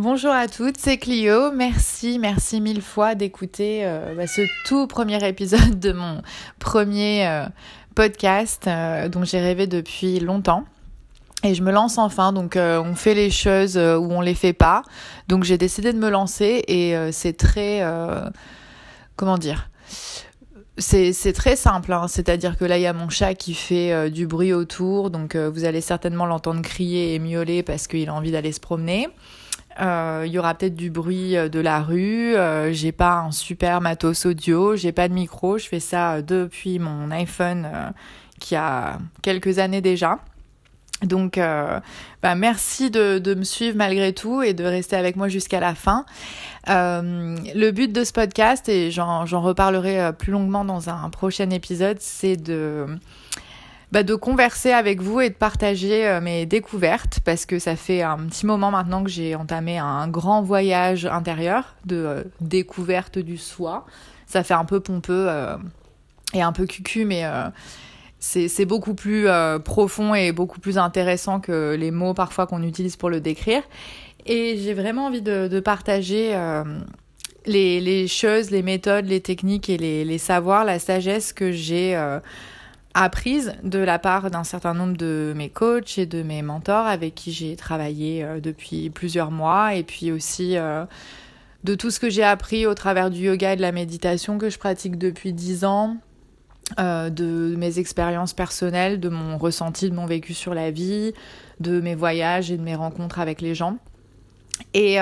Bonjour à toutes, c'est Clio. Merci, merci mille fois d'écouter euh, bah, ce tout premier épisode de mon premier euh, podcast euh, dont j'ai rêvé depuis longtemps. Et je me lance enfin, donc on fait les choses ou on les fait pas. Donc j'ai décidé de me lancer et c'est très... comment dire? C'est très simple, hein. c'est-à-dire que là il y a mon chat qui fait du bruit autour, donc vous allez certainement l'entendre crier et miauler parce qu'il a envie d'aller se promener. Euh, il y aura peut-être du bruit euh, de la rue. Euh, j'ai pas un super matos audio, j'ai pas de micro. Je fais ça depuis mon iPhone qui a quelques années déjà. Donc, bah, merci de, de, me suivre malgré tout et de rester avec moi jusqu'à la fin. le but de ce podcast, et j'en reparlerai plus longuement dans un prochain épisode, c'est de bah, de converser avec vous et de partager euh, mes découvertes parce que ça fait un petit moment maintenant que j'ai entamé un grand voyage intérieur de euh, découverte du soi. Ça fait un peu pompeux euh, et un peu cucu, mais c'est beaucoup plus profond et beaucoup plus intéressant que les mots parfois qu'on utilise pour le décrire. Et j'ai vraiment envie de, partager les, choses, les méthodes, les techniques et les savoirs, la sagesse que j'ai apprise de la part d'un certain nombre de mes coachs et de mes mentors avec qui j'ai travaillé euh, depuis plusieurs mois et puis aussi euh, de tout ce que j'ai appris au travers du yoga et de la méditation que je pratique depuis dix ans, euh, de mes expériences personnelles, de mon ressenti, de mon vécu sur la vie, de mes voyages et de mes rencontres avec les gens. Et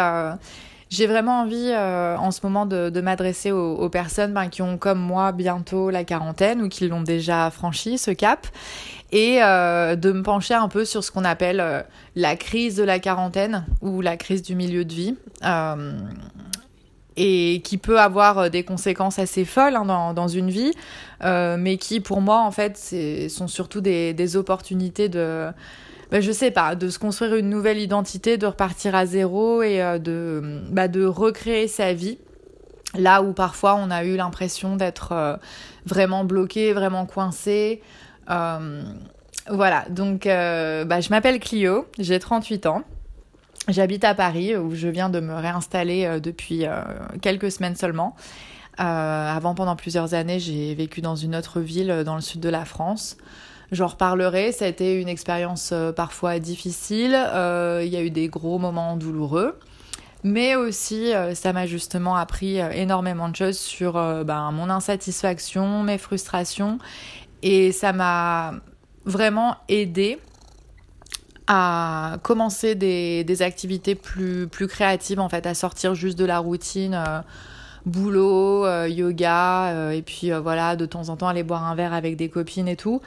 j'ai vraiment envie euh, en ce moment de, m'adresser aux, personnes ben, qui ont comme moi bientôt la quarantaine ou qui l'ont déjà franchi ce cap. Et euh, de me pencher un peu sur ce qu'on appelle euh, la crise de la quarantaine ou la crise du milieu de vie. Et qui peut avoir des conséquences assez folles hein, dans, dans, une vie, mais qui pour moi en fait sont surtout des, des opportunités de bah, je sais pas, de se construire une nouvelle identité, de repartir à zéro et euh, de, bah, de recréer sa vie. Là où parfois on a eu l'impression d'être euh, vraiment bloqué, vraiment coincé. Euh, voilà, donc bah, je m'appelle Clio, j'ai 38 ans. J'habite à Paris où je viens de me réinstaller depuis quelques semaines seulement. avant, pendant plusieurs années, j'ai vécu dans une autre ville dans le sud de la France. J'en reparlerai, ça a été une expérience euh, parfois difficile, euh, il y a eu des gros moments douloureux, mais aussi euh, ça m'a justement appris énormément de choses sur ben, mon insatisfaction, mes frustrations, et ça m'a vraiment aidé à commencer des, activités plus créatives, en fait, à sortir juste de la routine. boulot, yoga, et puis voilà, de temps en temps aller boire un verre avec des copines et tout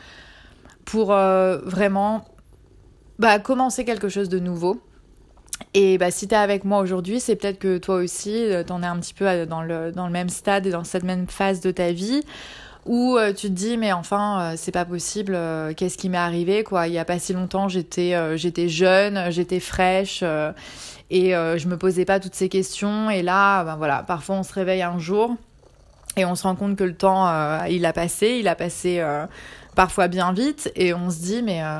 pour euh, vraiment bah, commencer quelque chose de nouveau. Et bah, si tu es avec moi aujourd'hui, c'est peut-être que toi aussi, euh, tu en es un petit peu euh, dans le, dans le même stade et dans cette même phase de ta vie où tu te dis mais enfin c'est pas possible qu'est-ce qui m'est arrivé quoi. Il y a pas si longtemps j'étais j'étais jeune j'étais fraîche et je me posais pas toutes ces questions. Et là ben voilà parfois on se réveille un jour et on se rend compte que le temps il a passé. Il a passé parfois bien vite, et on se dit, mais euh,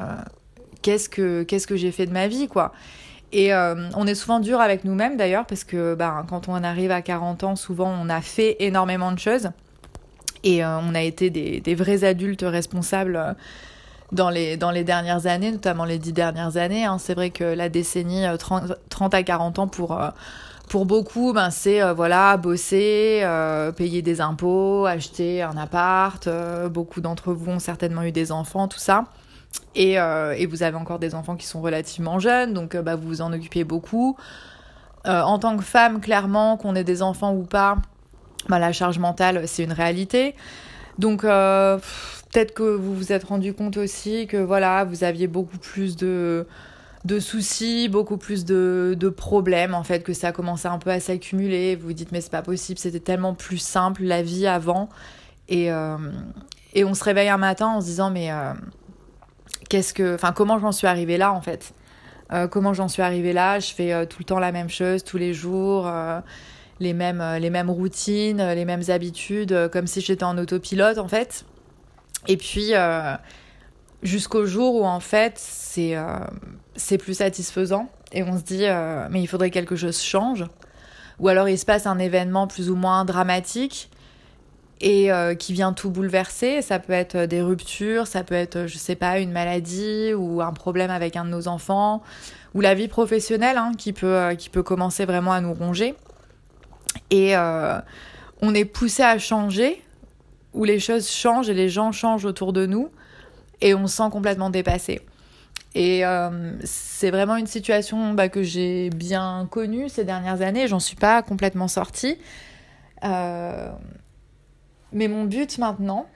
qu'est-ce que, j'ai fait de ma vie, quoi et euh, on est souvent dur avec nous-mêmes d'ailleurs parce que ben, quand on arrive à 40 ans, souvent on a fait énormément de choses et euh, on a été des, des, vrais adultes responsables dans les, dernières années, notamment les dix dernières années. Hein. C'est vrai que la décennie 30, 30 à 40 ans pour pour beaucoup, ben, c'est euh, voilà, bosser, euh, payer des impôts, acheter un appart. Euh, beaucoup d'entre vous ont certainement eu des enfants, tout ça. Et, vous avez encore des enfants qui sont relativement jeunes, donc bah, vous vous en occupez beaucoup. en tant que femme, clairement, qu'on ait des enfants ou pas, bah, la charge mentale, c'est une réalité. Donc peut-être que vous vous êtes rendu compte aussi que voilà, vous aviez beaucoup plus de de soucis, beaucoup plus de, de, problèmes en fait, que ça a commencé un peu à s'accumuler. Vous vous dites mais c'est pas possible, c'était tellement plus simple la vie avant. Et, euh, et on se réveille un matin en se disant mais euh, qu'est-ce que, enfin comment j'en suis arrivée là en fait? Euh, Comment j'en suis arrivée là? Je fais tout le temps la même chose tous les jours. les mêmes, les mêmes routines, les mêmes habitudes, comme si j'étais en autopilote en fait. Et puis, jusqu'au jour où en fait c'est c'est plus satisfaisant et on se dit mais il faudrait que quelque chose change. Ou alors il se passe un événement plus ou moins dramatique et qui vient tout bouleverser. Ça peut être des ruptures, ça peut être, je sais pas, une maladie ou un problème avec un de nos enfants, ou la vie professionnelle hein, qui, peut, qui peut commencer vraiment à nous ronger. Et on est poussé à changer, où les choses changent et les gens changent autour de nous, et on se sent complètement dépassé. Et euh, c'est vraiment une situation bah, que j'ai bien connue ces dernières années, j'en suis pas complètement sortie. Euh, mais mon but maintenant,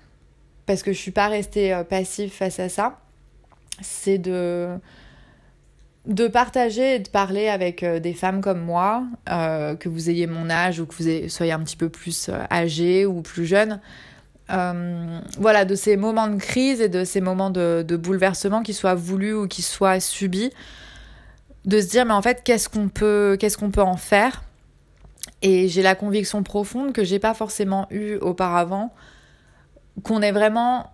parce que je suis pas restée euh, passive face à ça, c'est de de partager et de parler avec des femmes comme moi, que vous ayez mon âge ou que vous soyez un petit peu plus euh, âgé ou plus jeune, voilà, de ces moments de crise et de ces moments de, de bouleversement, qu'ils soient voulus ou qu'ils soient subis, de se dire mais en fait qu'est-ce qu'on peut, qu'est-ce qu'on peut en faire? Et j'ai la conviction profonde que j'ai pas forcément eu auparavant, qu'on est vraiment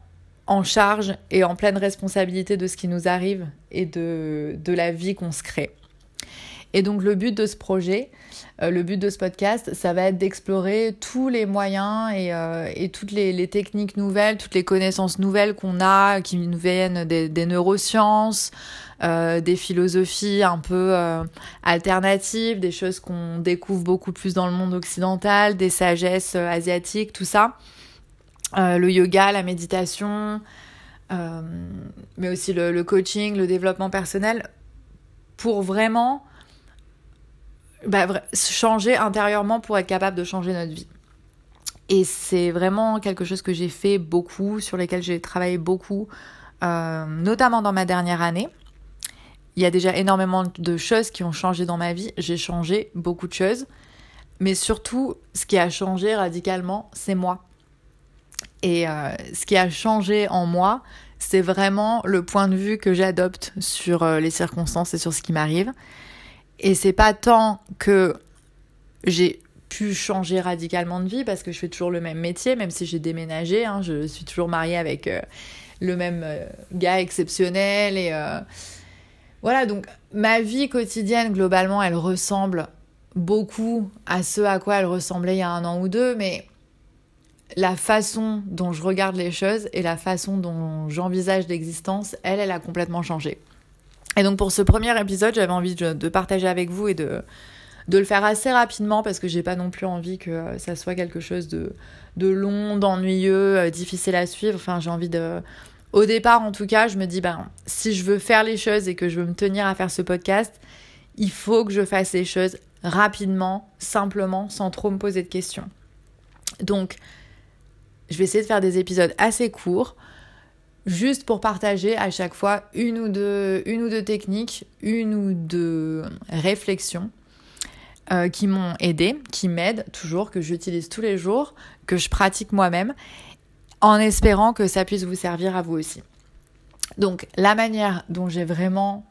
en charge et en pleine responsabilité de ce qui nous arrive et de, de la vie qu'on se crée. Et donc le but de ce projet, euh, le but de ce podcast, ça va être d'explorer tous les moyens et, euh, et toutes les, techniques nouvelles, toutes les connaissances nouvelles qu'on a, qui nous viennent des, neurosciences, euh, des philosophies un peu alternatives, des choses qu'on découvre beaucoup plus dans le monde occidental, des sagesses asiatiques, tout ça. Le yoga, la méditation, mais aussi le, coaching, le développement personnel, pour vraiment bah, changer intérieurement pour être capable de changer notre vie. Et c'est vraiment quelque chose que j'ai fait beaucoup, sur lesquels j'ai travaillé beaucoup, euh, notamment dans ma dernière année. Il y a déjà énormément de choses qui ont changé dans ma vie. J'ai changé beaucoup de choses. Mais surtout, ce qui a changé radicalement, c'est moi. Et euh, ce qui a changé en moi, c'est vraiment le point de vue que j'adopte sur euh, les circonstances et sur ce qui m'arrive. Et c'est pas tant que j'ai pu changer radicalement de vie parce que je fais toujours le même métier, même si j'ai déménagé. Hein, je suis toujours mariée avec euh, le même gars exceptionnel. Et voilà, donc ma vie quotidienne, globalement, elle ressemble beaucoup à ce à quoi elle ressemblait il y a un an ou deux, mais la façon dont je regarde les choses et la façon dont j'envisage l'existence, elle, elle a complètement changé. Et donc pour ce premier épisode, j'avais envie de, partager avec vous et de, de le faire assez rapidement parce que j'ai pas non plus envie que ça soit quelque chose de, de long, d'ennuyeux, euh, difficile à suivre. Enfin, j'ai envie de. Au départ, en tout cas, je me dis, ben, si je veux faire les choses et que je veux me tenir à faire ce podcast, il faut que je fasse les choses rapidement, simplement, sans trop me poser de questions. Donc, je vais essayer de faire des épisodes assez courts, juste pour partager à chaque fois une ou deux, une ou deux techniques, une ou deux réflexions euh, qui m'ont aidé, qui m'aident toujours, que j'utilise tous les jours, que je pratique moi-même, en espérant que ça puisse vous servir à vous aussi. Donc la manière dont j'ai vraiment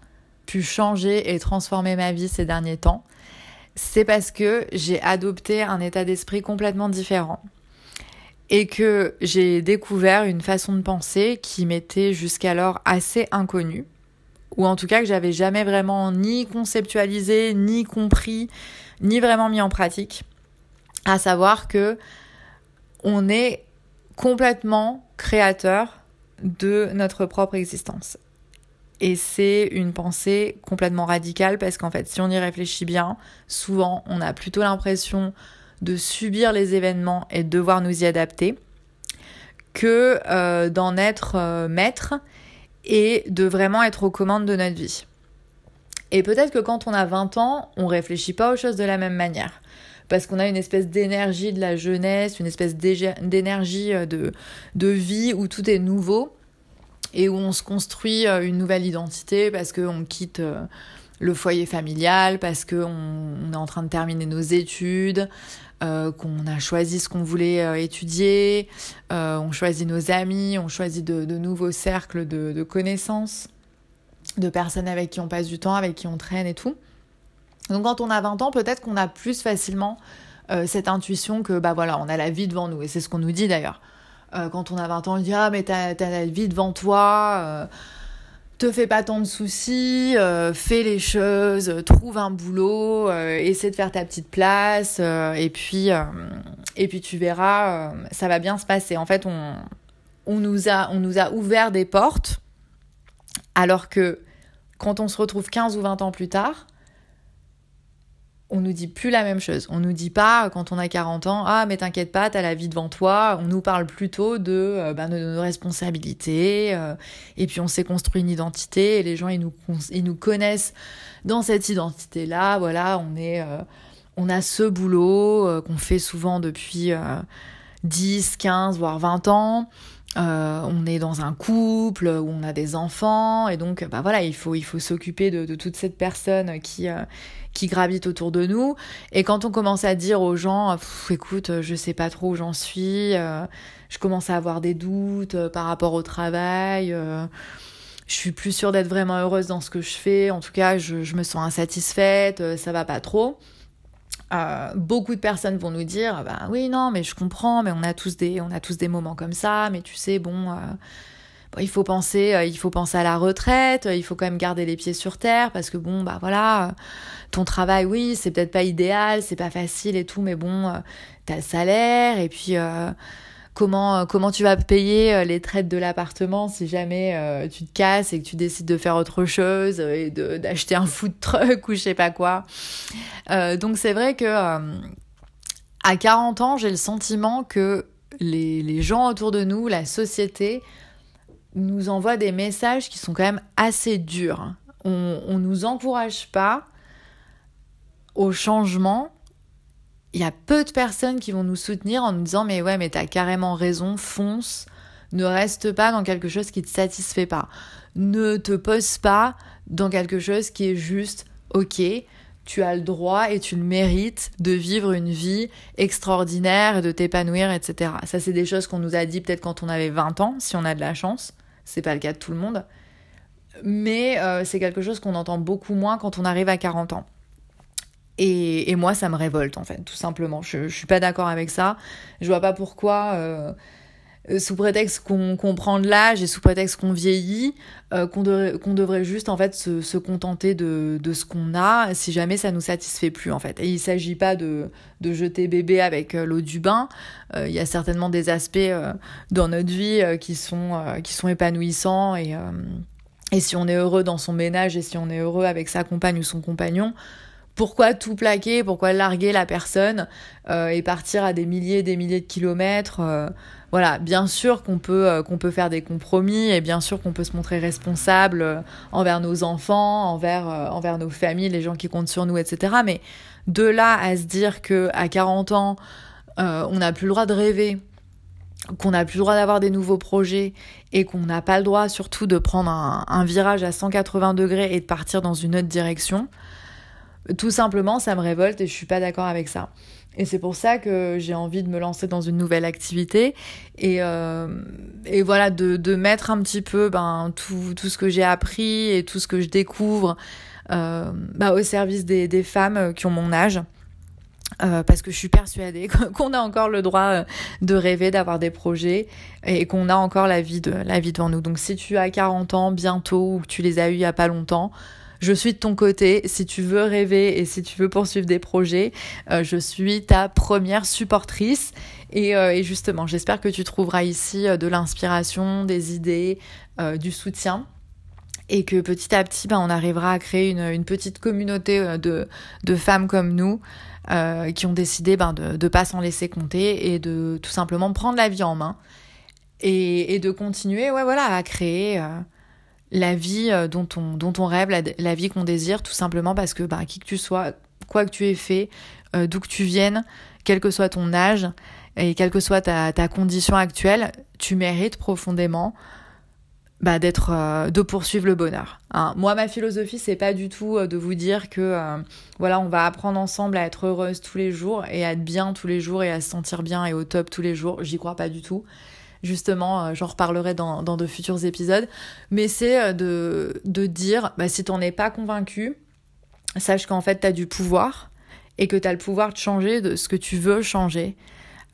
pu changer et transformer ma vie ces derniers temps, c'est parce que j'ai adopté un état d'esprit complètement différent et que j'ai découvert une façon de penser qui m'était jusqu'alors assez inconnue, ou en tout cas que j'avais jamais vraiment ni conceptualisé, ni compris, ni vraiment mis en pratique, à savoir que on est complètement créateur de notre propre existence. Et c'est une pensée complètement radicale parce qu'en fait, si on y réfléchit bien, souvent on a plutôt l'impression de subir les événements et de devoir nous y adapter que euh, d'en être euh, maître et de vraiment être aux commandes de notre vie. Et peut-être que quand on a 20 ans, on réfléchit pas aux choses de la même manière. Parce qu'on a une espèce d'énergie de la jeunesse, une espèce d'énergie euh, de, de vie où tout est nouveau et où on se construit une nouvelle identité parce qu'on quitte le foyer familial, parce qu'on est en train de terminer nos études, euh, qu'on a choisi ce qu'on voulait euh, étudier, euh, on choisit nos amis, on choisit de, nouveaux cercles de, connaissances, de personnes avec qui on passe du temps, avec qui on traîne et tout. Donc quand on a 20 ans, peut-être qu'on a plus facilement cette intuition que bah voilà, on a la vie devant nous, et c'est ce qu'on nous dit d'ailleurs. quand on a 20 ans, on dit ah mais t'as as la vie devant toi te fais pas tant de soucis, euh, fais les choses, trouve un boulot, euh, essaie de faire ta petite place, euh, et puis et puis tu verras, ça va bien se passer. En fait, on, on nous a on nous a ouvert des portes, alors que quand on se retrouve 15 ou 20 ans plus tard, on nous dit plus la même chose. On nous dit pas quand on a 40 ans, ah mais t'inquiète pas, t'as la vie devant toi. On nous parle plutôt de, ben, de nos responsabilités. Euh, et puis on s'est construit une identité et les gens ils nous, ils nous connaissent dans cette identité-là. Voilà, on est, euh, on a ce boulot qu'on fait souvent depuis 10, 15, voire 20 ans. on est dans un couple où on a des enfants et donc bah voilà il faut il faut s'occuper de, toute cette personne qui qui gravitent autour de nous. Et quand on commence à dire aux gens, écoute, je sais pas trop où j'en suis, euh, je commence à avoir des doutes euh, par rapport au travail, euh, je suis plus sûre d'être vraiment heureuse dans ce que je fais, en tout cas, je, je me sens insatisfaite, ça va pas trop. beaucoup de personnes vont nous dire, bah oui, non, mais je comprends, mais on a tous des, on a tous des moments comme ça, mais tu sais, bon il faut penser, euh, il faut penser à la retraite, il faut quand même garder les pieds sur terre parce que bon, bah voilà, ton travail, oui, c'est peut-être pas idéal, c'est pas facile et tout, mais bon, euh, t'as le salaire et puis euh, comment comment tu vas payer les traites de l'appartement si jamais tu te casses et que tu décides de faire autre chose et d'acheter un food truck ou je sais pas quoi. donc c'est vrai que à 40 ans, j'ai le sentiment que les gens autour de nous, la société, nous envoie des messages qui sont quand même assez durs. On, on nous encourage pas au changement. Il y a peu de personnes qui vont nous soutenir en nous disant mais ouais mais t'as carrément raison, fonce, ne reste pas dans quelque chose qui te satisfait pas. Ne te pose pas dans quelque chose qui est juste ok, tu as le droit et tu le mérites de vivre une vie extraordinaire et de t'épanouir, etc. Ça, c'est des choses qu'on nous a dit peut-être quand on avait 20 ans, si on a de la chance. C'est pas le cas de tout le monde. Mais euh, c'est quelque chose qu'on entend beaucoup moins quand on arrive à 40 ans. Et, moi, ça me révolte, en fait, tout simplement. Je, je suis pas d'accord avec ça. Je vois pas pourquoi. Euh, sous prétexte qu'on prend de l'âge et sous prétexte qu'on vieillit, euh, qu'on devrait juste en fait se, se contenter de, de ce qu'on a si jamais ça nous satisfait plus en fait. Et il s'agit pas de, de jeter bébé avec euh, l'eau du bain. il y a certainement des aspects dans notre vie qui sont qui sont épanouissants et et si on est heureux dans son ménage et si on est heureux avec sa compagne ou son compagnon, pourquoi tout plaquer, pourquoi larguer la personne euh, et partir à des milliers et des milliers de kilomètres euh, Voilà, bien sûr qu'on peut, euh, qu'on peut faire des compromis et bien sûr qu'on peut se montrer responsable envers nos enfants, envers, envers nos familles, les gens qui comptent sur nous, etc. Mais de là à se dire que à 40 ans, on n'a plus le droit de rêver, qu'on n'a plus le droit d'avoir des nouveaux projets et qu'on n'a pas le droit surtout de prendre un, un, virage à 180 degrés et de partir dans une autre direction, tout simplement, ça me révolte et je suis pas d'accord avec ça. Et c'est pour ça que j'ai envie de me lancer dans une nouvelle activité et, euh, voilà, de, de, mettre un petit peu ben, tout, tout ce que j'ai appris et tout ce que je découvre euh, bah, au service des, femmes qui ont mon âge. Euh, parce que je suis persuadée qu'on a encore le droit de rêver, d'avoir des projets et qu'on a encore la vie, de, la vie devant nous. Donc si tu as 40 ans bientôt ou que tu les as eu il y a pas longtemps, je suis de ton côté. Si tu veux rêver et si tu veux poursuivre des projets, euh, je suis ta première supportrice. Et, euh, et justement, j'espère que tu trouveras ici euh, de l'inspiration, des idées, du soutien et que petit à petit, ben, on arrivera à créer une, petite communauté de, de, femmes comme nous qui ont décidé ben, de ne pas s'en laisser compter et de tout simplement prendre la vie en main et, et de continuer ouais, voilà, à créer la vie euh, dont on, rêve, la, vie qu'on désire, tout simplement parce que bah, qui que tu sois, quoi que tu aies fait, euh, d'où que tu viennes, quel que soit ton âge et quelle que soit ta, ta condition actuelle, tu mérites profondément bah, d'être, euh, de poursuivre le bonheur. Hein. Moi, ma philosophie, c'est pas du tout de vous dire que voilà, on va apprendre ensemble à être heureuse tous les jours et à être bien tous les jours et à se sentir bien et au top tous les jours. J'y crois pas du tout justement, euh, j'en reparlerai dans, dans, de futurs épisodes, mais c'est euh, de, de dire, bah, si t'en es pas convaincu, sache qu'en fait, t'as du pouvoir et que t'as le pouvoir de changer de ce que tu veux changer,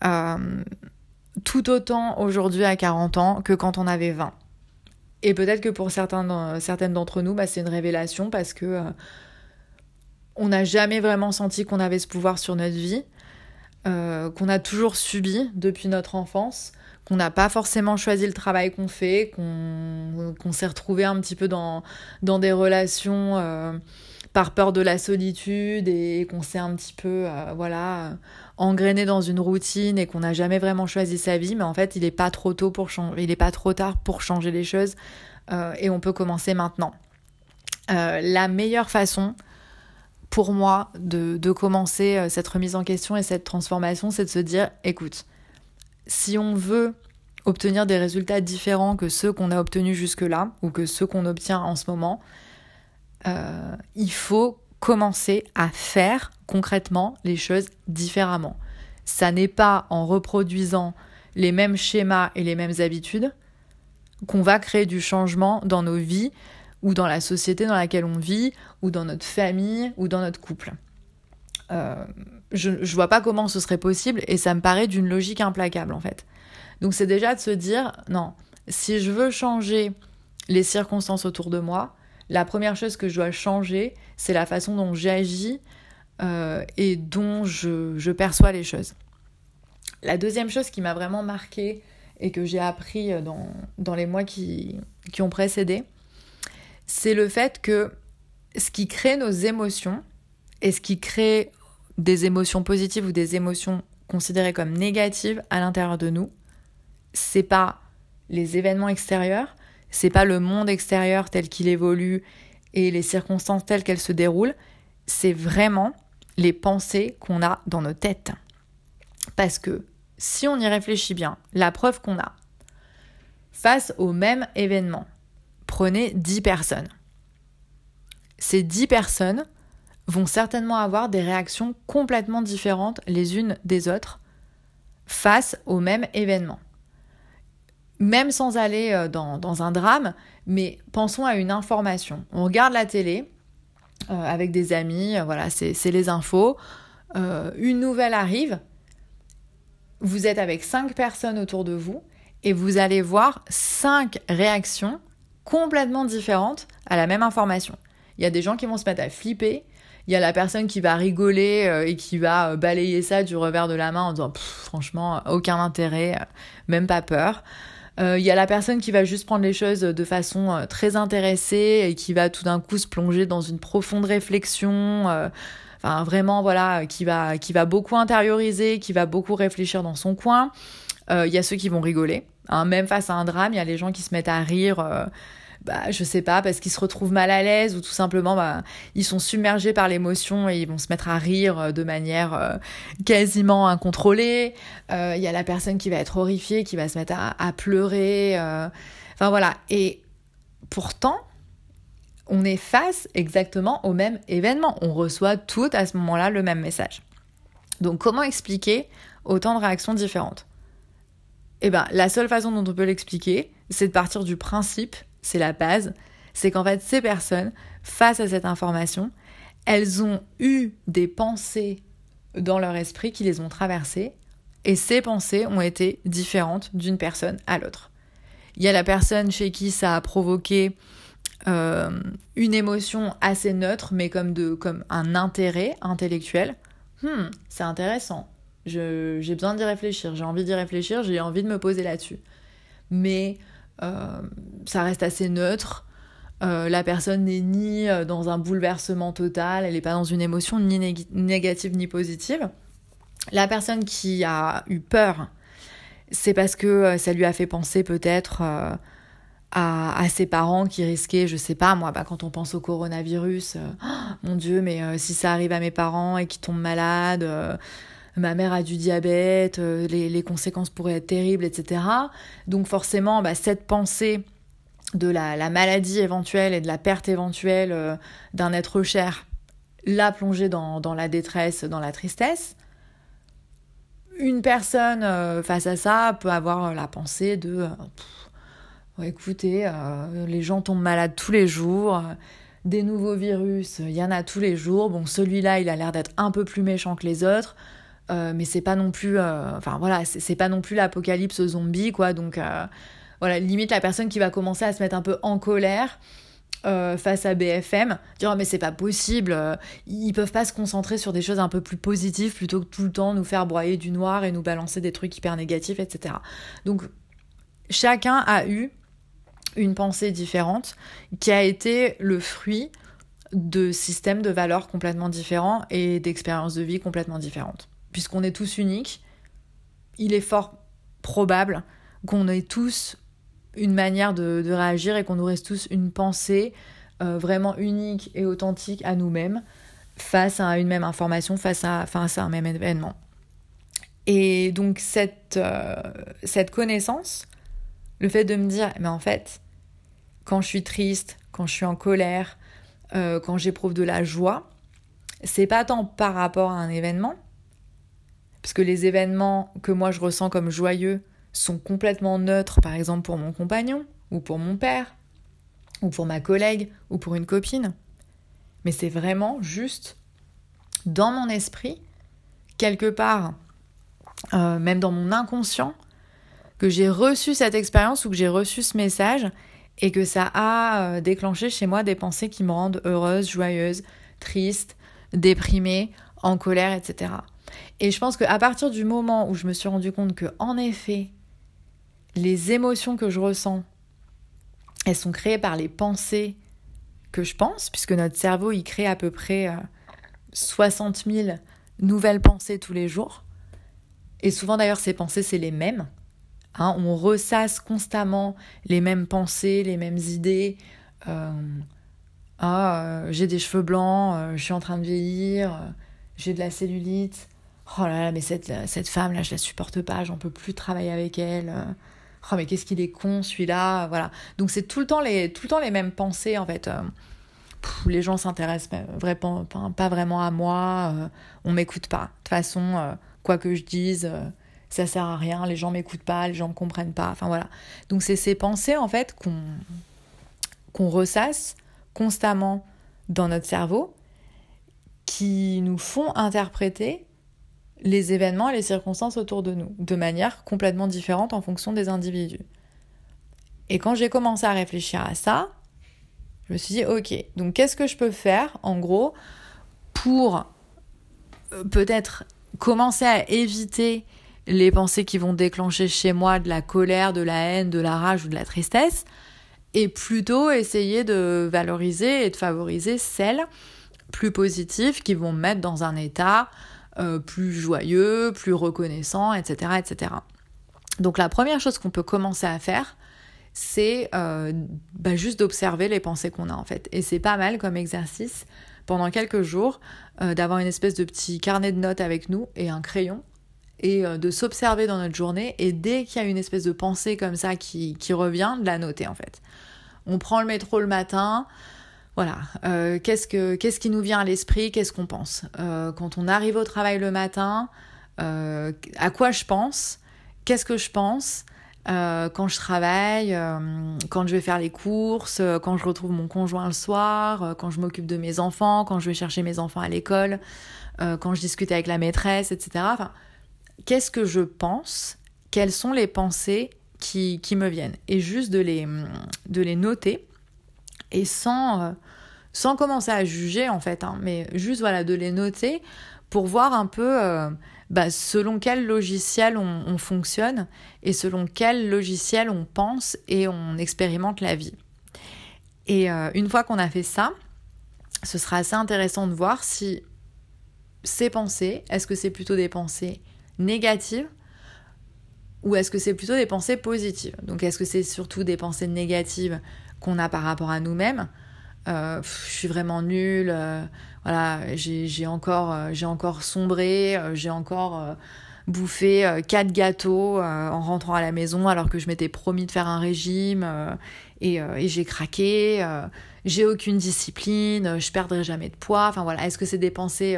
euh, tout autant aujourd'hui à 40 ans que quand on avait 20. Et peut-être que pour certains, certaines d'entre nous, bah, c'est une révélation parce que on n'a jamais vraiment senti qu'on avait ce pouvoir sur notre vie, qu'on a toujours subi depuis notre enfance, qu'on n'a pas forcément choisi le travail qu'on fait, qu'on s'est retrouvé un petit peu dans, dans des relations euh, par peur de la solitude et qu'on s'est un petit peu voilà engrainé dans une routine et qu'on n'a jamais vraiment choisi sa vie, mais en fait, il n'est pas trop tôt pour changer, il n'est pas trop tard pour changer les choses euh, et on peut commencer maintenant. Euh, la meilleure façon pour moi de, de commencer euh, cette remise en question et cette transformation, c'est de se dire, écoute, si on veut obtenir des résultats différents que ceux qu'on a obtenus jusque-là ou que ceux qu'on obtient en ce moment, il faut commencer à faire concrètement les choses différemment. Ça n'est pas en reproduisant les mêmes schémas et les mêmes habitudes qu'on va créer du changement dans nos vies ou dans la société dans laquelle on vit ou dans notre famille ou dans notre couple. Euh, je, ne vois pas comment ce serait possible et ça me paraît d'une logique implacable en fait. Donc c'est déjà de se dire non, si je veux changer les circonstances autour de moi, la première chose que je dois changer, c'est la façon dont j'agis euh, et dont je, perçois les choses. La deuxième chose qui m'a vraiment marquée et que j'ai appris dans, dans, les mois qui, qui ont précédé, c'est le fait que ce qui crée nos émotions et ce qui crée des émotions positives ou des émotions considérées comme négatives à l'intérieur de nous, c'est pas les événements extérieurs, c'est pas le monde extérieur tel qu'il évolue et les circonstances telles qu'elles se déroulent, c'est vraiment les pensées qu'on a dans nos têtes. Parce que si on y réfléchit bien, la preuve qu'on a, face au même événement, prenez 10 personnes. Ces 10 personnes vont certainement avoir des réactions complètement différentes les unes des autres face au même événement même sans aller euh, dans, un drame, mais pensons à une information. On regarde la télé euh, avec des amis, euh, voilà, c'est les infos. une nouvelle arrive, vous êtes avec cinq personnes autour de vous et vous allez voir cinq réactions complètement différentes à la même information. Il y a des gens qui vont se mettre à flipper, il y a la personne qui va rigoler et qui va balayer ça du revers de la main en disant franchement aucun intérêt, même pas peur. Il euh, y a la personne qui va juste prendre les choses de façon euh, très intéressée et qui va tout d'un coup se plonger dans une profonde réflexion. Euh, enfin, vraiment, voilà, qui va, qui va beaucoup intérioriser, qui va beaucoup réfléchir dans son coin. Il y a ceux qui vont rigoler. Hein, même face à un drame, il y a les gens qui se mettent à rire bah, je sais pas, parce qu'ils se retrouvent mal à l'aise ou tout simplement, bah, ils sont submergés par l'émotion et ils vont se mettre à rire euh, de manière euh, quasiment incontrôlée. Euh, il y a la personne qui va être horrifiée, qui va se mettre à, pleurer. Enfin voilà. Et pourtant, on est face exactement au même événement. On reçoit tout à ce moment-là le même message. Donc comment expliquer autant de réactions différentes? Eh bien, la seule façon dont on peut l'expliquer, c'est de partir du principe c'est la base, c'est qu'en fait ces personnes, face à cette information, elles ont eu des pensées dans leur esprit qui les ont traversées, et ces pensées ont été différentes d'une personne à l'autre. Il y a la personne chez qui ça a provoqué euh, une émotion assez neutre, mais comme, de, comme un intérêt intellectuel. Hmm, c'est intéressant. j'ai besoin d'y réfléchir, j'ai envie d'y réfléchir, j'ai envie de me poser là-dessus. Mais ça reste assez neutre. Euh, la personne n'est ni euh, dans un bouleversement total, elle n'est pas dans une émotion ni négative ni positive. La personne qui a eu peur, c'est parce que ça lui a fait penser peut-être à, ses parents qui risquaient, je sais pas moi, bah, quand on pense au coronavirus, oh, mon Dieu, mais si ça arrive à mes parents et qu'ils tombent malades, ma mère a du diabète, euh, les, conséquences pourraient être terribles, etc. Donc forcément, bah, cette pensée de la, maladie éventuelle et de la perte éventuelle euh, d'un être cher l'a plongée dans, la détresse, dans la tristesse. Une personne euh, face à ça peut avoir la pensée de écoutez, les gens tombent malades tous les jours, des nouveaux virus, il y en a tous les jours. Bon, celui-là, il a l'air d'être un peu plus méchant que les autres. Euh, mais c'est pas non plus, euh, enfin voilà, c'est pas non plus l'apocalypse zombie, quoi. Donc euh, voilà, limite la personne qui va commencer à se mettre un peu en colère face à BFM, dire oh, mais c'est pas possible, ils peuvent pas se concentrer sur des choses un peu plus positives plutôt que tout le temps nous faire broyer du noir et nous balancer des trucs hyper négatifs, etc. Donc chacun a eu une pensée différente qui a été le fruit de systèmes de valeurs complètement différents et d'expériences de vie complètement différentes. Puisqu'on est tous uniques, il est fort probable qu'on ait tous une manière de, réagir et qu'on nous reste tous une pensée euh, vraiment unique et authentique à nous-mêmes face à une même information, face à, face à un même événement. Et donc cette, euh, cette connaissance, le fait de me dire, mais en fait, quand je suis triste, quand je suis en colère, euh, quand j'éprouve de la joie, c'est pas tant par rapport à un événement, parce que les événements que moi je ressens comme joyeux sont complètement neutres, par exemple pour mon compagnon, ou pour mon père, ou pour ma collègue, ou pour une copine. Mais c'est vraiment juste dans mon esprit, quelque part, euh, même dans mon inconscient, que j'ai reçu cette expérience ou que j'ai reçu ce message et que ça a euh, déclenché chez moi des pensées qui me rendent heureuse, joyeuse, triste, déprimée, en colère, etc. Et je pense qu'à partir du moment où je me suis rendu compte que, en effet, les émotions que je ressens, elles sont créées par les pensées que je pense, puisque notre cerveau, il crée à peu près 60 euh, 000 nouvelles pensées tous les jours. Et souvent d'ailleurs, ces pensées, c'est les mêmes. Hein, on ressasse constamment les mêmes pensées, les mêmes idées. Euh, ah, euh, j'ai des cheveux blancs, je suis en train de vieillir, j'ai de la cellulite. Oh là là, mais cette, cette femme-là, je la supporte pas, j'en peux plus travailler avec elle. Oh, mais qu'est-ce qu'il est con, celui-là. Voilà. Donc, c'est tout, le temps les, tout le temps les mêmes pensées, en fait. les gens s'intéressent pas vraiment à moi, on m'écoute pas. De toute façon, quoi que je dise ça sert à rien, les gens m'écoutent pas, les gens me comprennent pas, enfin voilà. Donc c'est ces pensées en fait qu'on qu'on ressasse constamment dans notre cerveau qui nous font interpréter les événements et les circonstances autour de nous de manière complètement différente en fonction des individus. Et quand j'ai commencé à réfléchir à ça, je me suis dit, ok, donc qu'est-ce que je peux faire en gros pour euh, peut-être commencer à éviter les pensées qui vont déclencher chez moi de la colère, de la haine, de la rage ou de la tristesse, et plutôt essayer de valoriser et de favoriser celles plus positives qui vont me mettre dans un état euh, plus joyeux, plus reconnaissant, etc., etc. Donc la première chose qu'on peut commencer à faire, c'est euh, bah, juste d'observer les pensées qu'on a en fait. Et c'est pas mal comme exercice pendant quelques jours euh, d'avoir une espèce de petit carnet de notes avec nous et un crayon et de s'observer dans notre journée et dès qu'il y a une espèce de pensée comme ça qui, qui, revient, de la noter en fait. On prend le métro le matin, voilà, euh, qu'est-ce, que, qu'est-ce qui nous vient à l'esprit, qu'est-ce qu'on pense? Euh, Quand on arrive au travail le matin, à quoi je pense? Qu'est-ce que je pense? Quand je travaille, quand je vais faire les courses, quand je retrouve mon conjoint le soir, quand je m'occupe de mes enfants, quand je vais chercher mes enfants à l'école, quand je discute avec la maîtresse, etc. Enfin, qu'est-ce que je pense, quelles sont les pensées qui, me viennent, et juste de les, de les noter, et sans, euh, sans commencer à juger en fait, hein, mais juste voilà, de les noter pour voir un peu euh, bah, selon quel logiciel on, fonctionne et selon quel logiciel on pense et on expérimente la vie. Et euh, une fois qu'on a fait ça, ce sera assez intéressant de voir si ces pensées, est-ce que c'est plutôt des pensées négatives ou est-ce que c'est plutôt des pensées positives? Donc est-ce que c'est surtout des pensées négatives qu'on a par rapport à nous-mêmes? Euh, Je suis vraiment nulle, euh, voilà, j'ai encore, euh, encore sombré, j'ai encore bouffé quatre gâteaux en rentrant à la maison alors que je m'étais promis de faire un régime et, j'ai craqué, j'ai aucune discipline, je perdrai jamais de poids. Enfin voilà, est-ce que c'est des pensées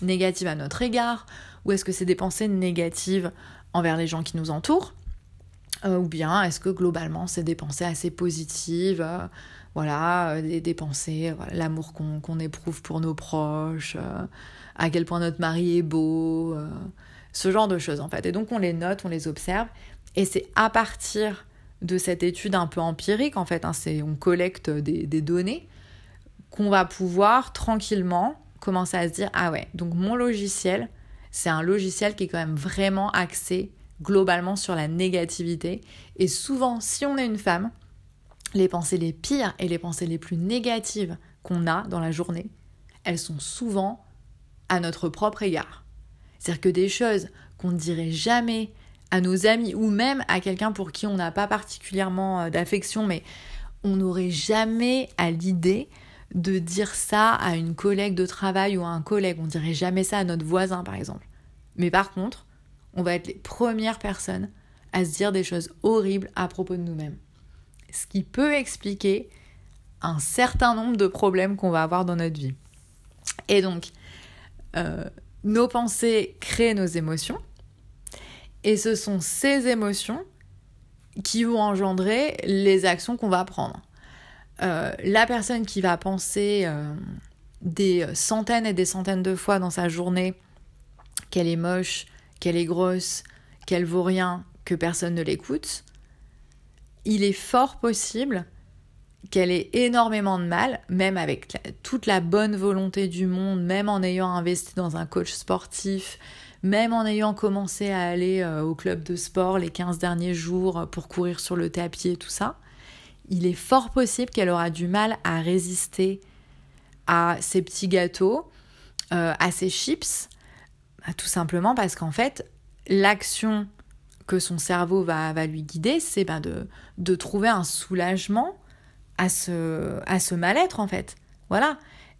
négatives à notre égard ou est-ce que c'est des pensées négatives envers les gens qui nous entourent? Ou bien est-ce que globalement c'est des pensées assez positives Voilà, euh, des, pensées, l'amour qu'on éprouve pour nos proches, à quel point notre mari est beau, ce genre de choses en fait. Et donc on les note, on les observe, et c'est à partir de cette étude un peu empirique, en fait, hein, on collecte des, des données, qu'on va pouvoir tranquillement commencer à se dire, ah ouais, donc mon logiciel, c'est un logiciel qui est quand même vraiment axé globalement sur la négativité. Et souvent, si on est une femme, les pensées les pires et les pensées les plus négatives qu'on a dans la journée, elles sont souvent à notre propre égard. C'est-à-dire que des choses qu'on ne dirait jamais à nos amis ou même à quelqu'un pour qui on n'a pas particulièrement euh, d'affection, mais on n'aurait jamais à l'idée de dire ça à une collègue de travail ou à un collègue. On dirait jamais ça à notre voisin, par exemple. Mais par contre, on va être les premières personnes à se dire des choses horribles à propos de nous-mêmes. Ce qui peut expliquer un certain nombre de problèmes qu'on va avoir dans notre vie. Et donc, euh, nos pensées créent nos émotions. Et ce sont ces émotions qui vont engendrer les actions qu'on va prendre. Euh, la personne qui va penser euh, des centaines et des centaines de fois dans sa journée qu'elle est moche, qu'elle est grosse, qu'elle vaut rien, que personne ne l'écoute, il est fort possible qu'elle ait énormément de mal, même avec toute la bonne volonté du monde, même en ayant investi dans un coach sportif, même en ayant commencé à aller euh, au club de sport les 15 derniers jours pour courir sur le tapis et tout ça, il est fort possible qu'elle aura du mal à résister à ces petits gâteaux, euh, à ces chips, bah, tout simplement parce qu'en fait, l'action que son cerveau va, va lui guider, c'est bah, de, de trouver un soulagement à ce, à ce mal-être, en fait. Voilà.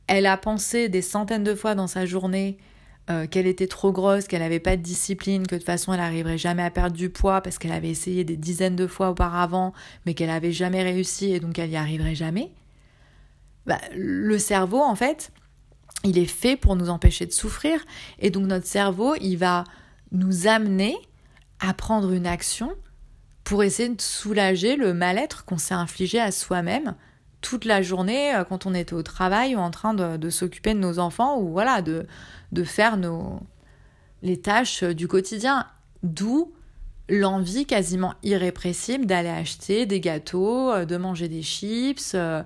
Elle a pensé des centaines de fois dans sa journée euh, qu'elle était trop grosse, qu'elle n'avait pas de discipline, que de toute façon elle n'arriverait jamais à perdre du poids parce qu'elle avait essayé des dizaines de fois auparavant, mais qu'elle n'avait jamais réussi et donc elle n'y arriverait jamais. Bah, le cerveau, en fait, il est fait pour nous empêcher de souffrir. Et donc notre cerveau, il va nous amener à prendre une action pour essayer de soulager le mal-être qu'on s'est infligé à soi-même toute la journée euh, quand on était au travail ou en train de, s'occuper de nos enfants ou voilà de, de faire nos, les tâches du quotidien. D'où l'envie quasiment irrépressible d'aller acheter des gâteaux, euh, de manger des chips, euh,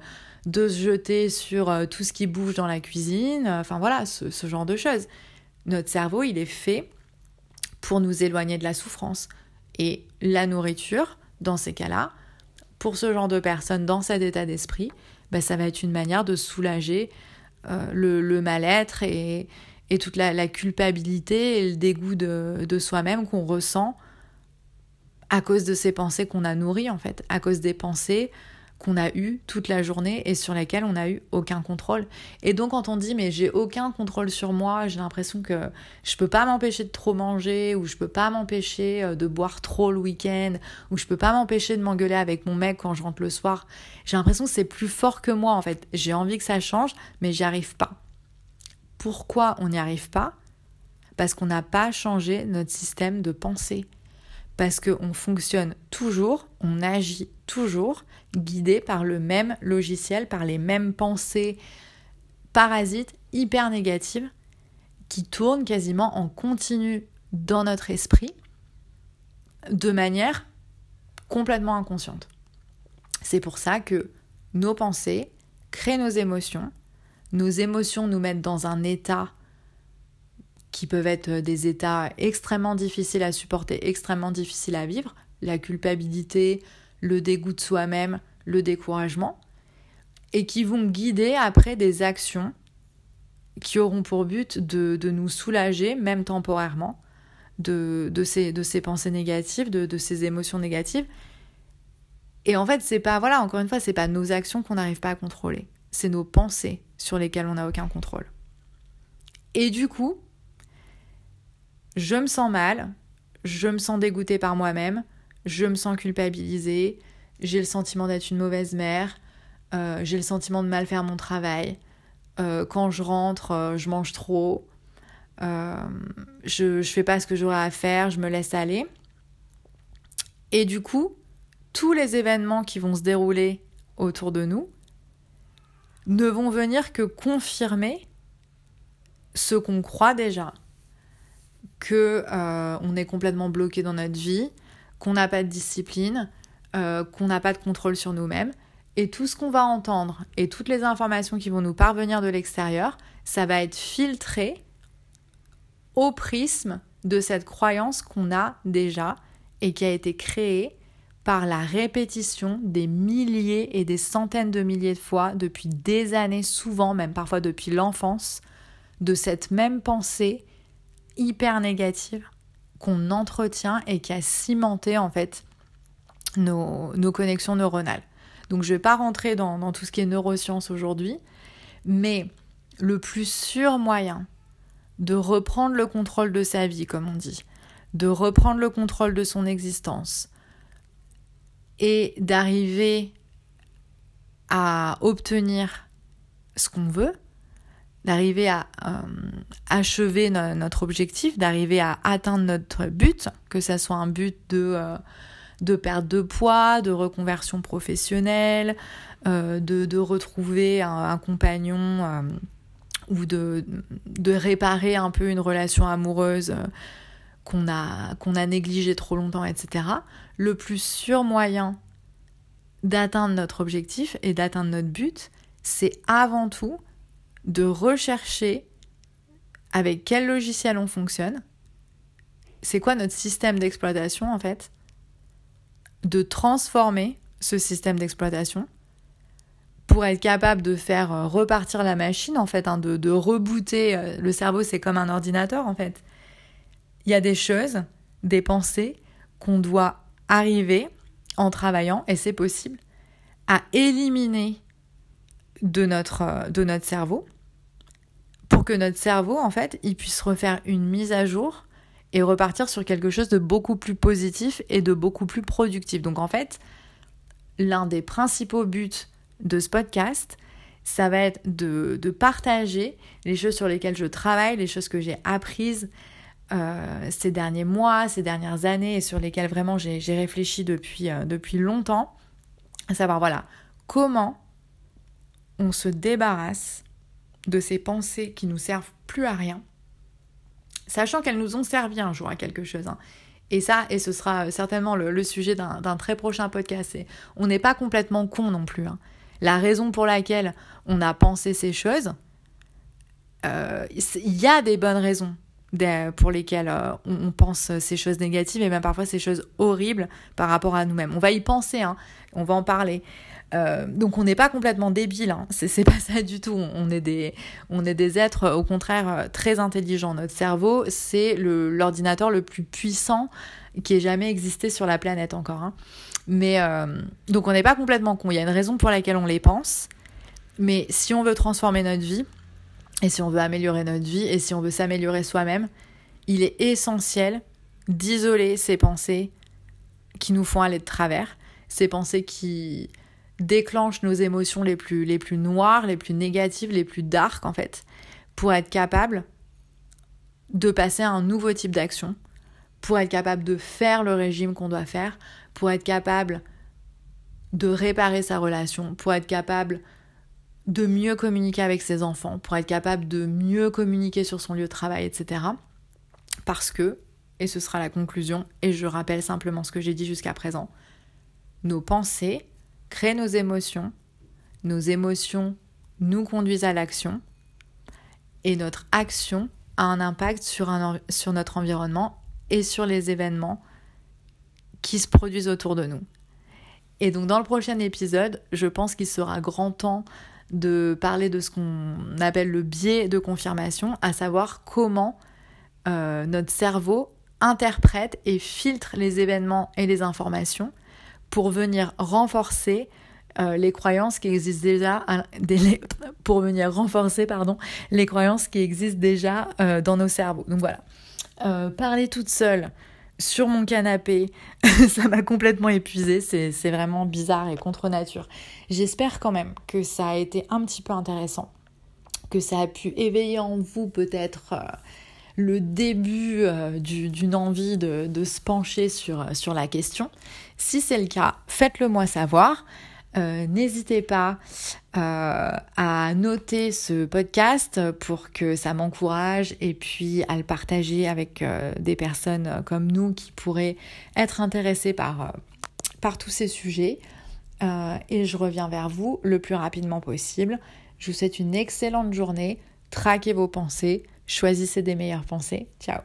de se jeter sur euh, tout ce qui bouge dans la cuisine, euh, enfin voilà, ce, genre de choses. Notre cerveau, il est fait pour nous éloigner de la souffrance. Et la nourriture, dans ces cas-là, pour ce genre de personnes, dans cet état d'esprit, bah, ça va être une manière de soulager euh, le, mal-être et, toute la, culpabilité et le dégoût de, de soi-même qu'on ressent à cause de ces pensées qu'on a nourries, en fait, à cause des pensées qu'on a eu toute la journée et sur lesquelles on n'a eu aucun contrôle. Et donc quand on dit mais j'ai aucun contrôle sur moi, j'ai l'impression que je peux pas m'empêcher de trop manger ou je peux pas m'empêcher euh, de boire trop le week-end ou je peux pas m'empêcher de m'engueuler avec mon mec quand je rentre le soir. J'ai l'impression que c'est plus fort que moi en fait. J'ai envie que ça change mais j'y arrive pas. Pourquoi on n'y arrive pas? Parce qu'on n'a pas changé notre système de pensée parce qu'on fonctionne toujours, on agit toujours guidé par le même logiciel, par les mêmes pensées parasites hyper négatives qui tournent quasiment en continu dans notre esprit de manière complètement inconsciente. C'est pour ça que nos pensées créent nos émotions, nos émotions nous mettent dans un état qui peuvent être des états extrêmement difficiles à supporter, extrêmement difficiles à vivre, la culpabilité, le dégoût de soi-même, le découragement, et qui vont guider après des actions qui auront pour but de, nous soulager, même temporairement, de, de, ces, de ces pensées négatives, de, de ces émotions négatives. Et en fait, c'est pas, voilà, encore une fois, c'est pas nos actions qu'on n'arrive pas à contrôler, c'est nos pensées sur lesquelles on n'a aucun contrôle. Et du coup, je me sens mal, je me sens dégoûtée par moi-même, je me sens culpabilisée, j'ai le sentiment d'être une mauvaise mère, euh, j'ai le sentiment de mal faire mon travail, euh, quand je rentre, euh, je mange trop, je, je fais pas ce que j'aurais à faire, je me laisse aller. Et du coup, tous les événements qui vont se dérouler autour de nous ne vont venir que confirmer ce qu'on croit déjà, que on est complètement bloqué dans notre vie, qu'on n'a pas de discipline, euh, qu'on n'a pas de contrôle sur nous-mêmes. Et tout ce qu'on va entendre et toutes les informations qui vont nous parvenir de l'extérieur, ça va être filtré au prisme de cette croyance qu'on a déjà et qui a été créée par la répétition des milliers et des centaines de milliers de fois depuis des années, souvent même parfois depuis l'enfance, de cette même pensée hyper négative qu'on entretient et qui a cimenté en fait nos, connexions neuronales. Donc je ne vais pas rentrer dans, dans tout ce qui est neurosciences aujourd'hui, mais le plus sûr moyen de reprendre le contrôle de sa vie, comme on dit, de reprendre le contrôle de son existence et d'arriver à obtenir ce qu'on veut, d'arriver à euh, achever notre objectif, d'arriver à atteindre notre but, que ce soit un but de, euh, de perte de poids, de reconversion professionnelle, euh, de, retrouver un, compagnon ou de, de, réparer un peu une relation amoureuse qu'on a, qu'on a négligée trop longtemps, etc. Le plus sûr moyen d'atteindre notre objectif et d'atteindre notre but, c'est avant tout de rechercher avec quel logiciel on fonctionne, c'est quoi notre système d'exploitation en fait, de transformer ce système d'exploitation pour être capable de faire euh, repartir la machine en fait, hein, de, de rebooter. Euh, le cerveau c'est comme un ordinateur en fait. Il y a des choses, des pensées qu'on doit arriver en travaillant, et c'est possible, à éliminer de notre, euh, de notre cerveau pour que notre cerveau, en fait, il puisse refaire une mise à jour et repartir sur quelque chose de beaucoup plus positif et de beaucoup plus productif. Donc en fait, l'un des principaux buts de ce podcast, ça va être de, partager les choses sur lesquelles je travaille, les choses que j'ai apprises euh, ces derniers mois, ces dernières années et sur lesquelles vraiment j'ai réfléchi depuis, euh, depuis longtemps. À savoir, voilà, comment on se débarrasse de ces pensées qui nous servent plus à rien, sachant qu'elles nous ont servi un jour à quelque chose. Hein. Et ça, et ce sera certainement le, sujet d'un très prochain podcast, on n'est pas complètement con non plus. Hein. La raison pour laquelle on a pensé ces choses, euh, il y a des bonnes raisons pour lesquelles euh, on, pense ces choses négatives et même parfois ces choses horribles par rapport à nous-mêmes. On va y penser, hein, on va en parler. Euh, donc on n'est pas complètement débile, hein. c'est pas ça du tout. On est des, on est des êtres au contraire euh, très intelligents. Notre cerveau, c'est l'ordinateur le, plus puissant qui ait jamais existé sur la planète encore. Hein. Mais donc on n'est pas complètement con. Il y a une raison pour laquelle on les pense. Mais si on veut transformer notre vie, et si on veut améliorer notre vie et si on veut s'améliorer soi-même, il est essentiel d'isoler ces pensées qui nous font aller de travers, ces pensées qui déclenchent nos émotions les plus, les plus noires, les plus négatives, les plus dark en fait, pour être capable de passer à un nouveau type d'action, pour être capable de faire le régime qu'on doit faire, pour être capable de réparer sa relation, pour être capable de mieux communiquer avec ses enfants, pour être capable de mieux communiquer sur son lieu de travail, etc. Parce que, et ce sera la conclusion, et je rappelle simplement ce que j'ai dit jusqu'à présent, nos pensées créent nos émotions, nos émotions nous conduisent à l'action, et notre action a un impact sur, sur notre environnement et sur les événements qui se produisent autour de nous. Et donc dans le prochain épisode, je pense qu'il sera grand temps de parler de ce qu'on appelle le biais de confirmation, à savoir comment euh, notre cerveau interprète et filtre les événements et les informations pour venir renforcer euh, les croyances qui existent déjà pour venir renforcer pardon les croyances qui existent déjà euh, dans nos cerveaux donc voilà parler toute seule sur mon canapé. ça m'a complètement épuisée, c'est vraiment bizarre et contre nature. J'espère quand même que ça a été un petit peu intéressant, que ça a pu éveiller en vous peut-être euh, le début euh, d'une envie de, se pencher sur, sur la question. Si c'est le cas, faites-le moi savoir. Euh, n'hésitez pas euh, à noter ce podcast pour que ça m'encourage et puis à le partager avec euh, des personnes comme nous qui pourraient être intéressées par, par tous ces sujets. Euh, et je reviens vers vous le plus rapidement possible. Je vous souhaite une excellente journée. Traquez vos pensées. Choisissez des meilleures pensées. Ciao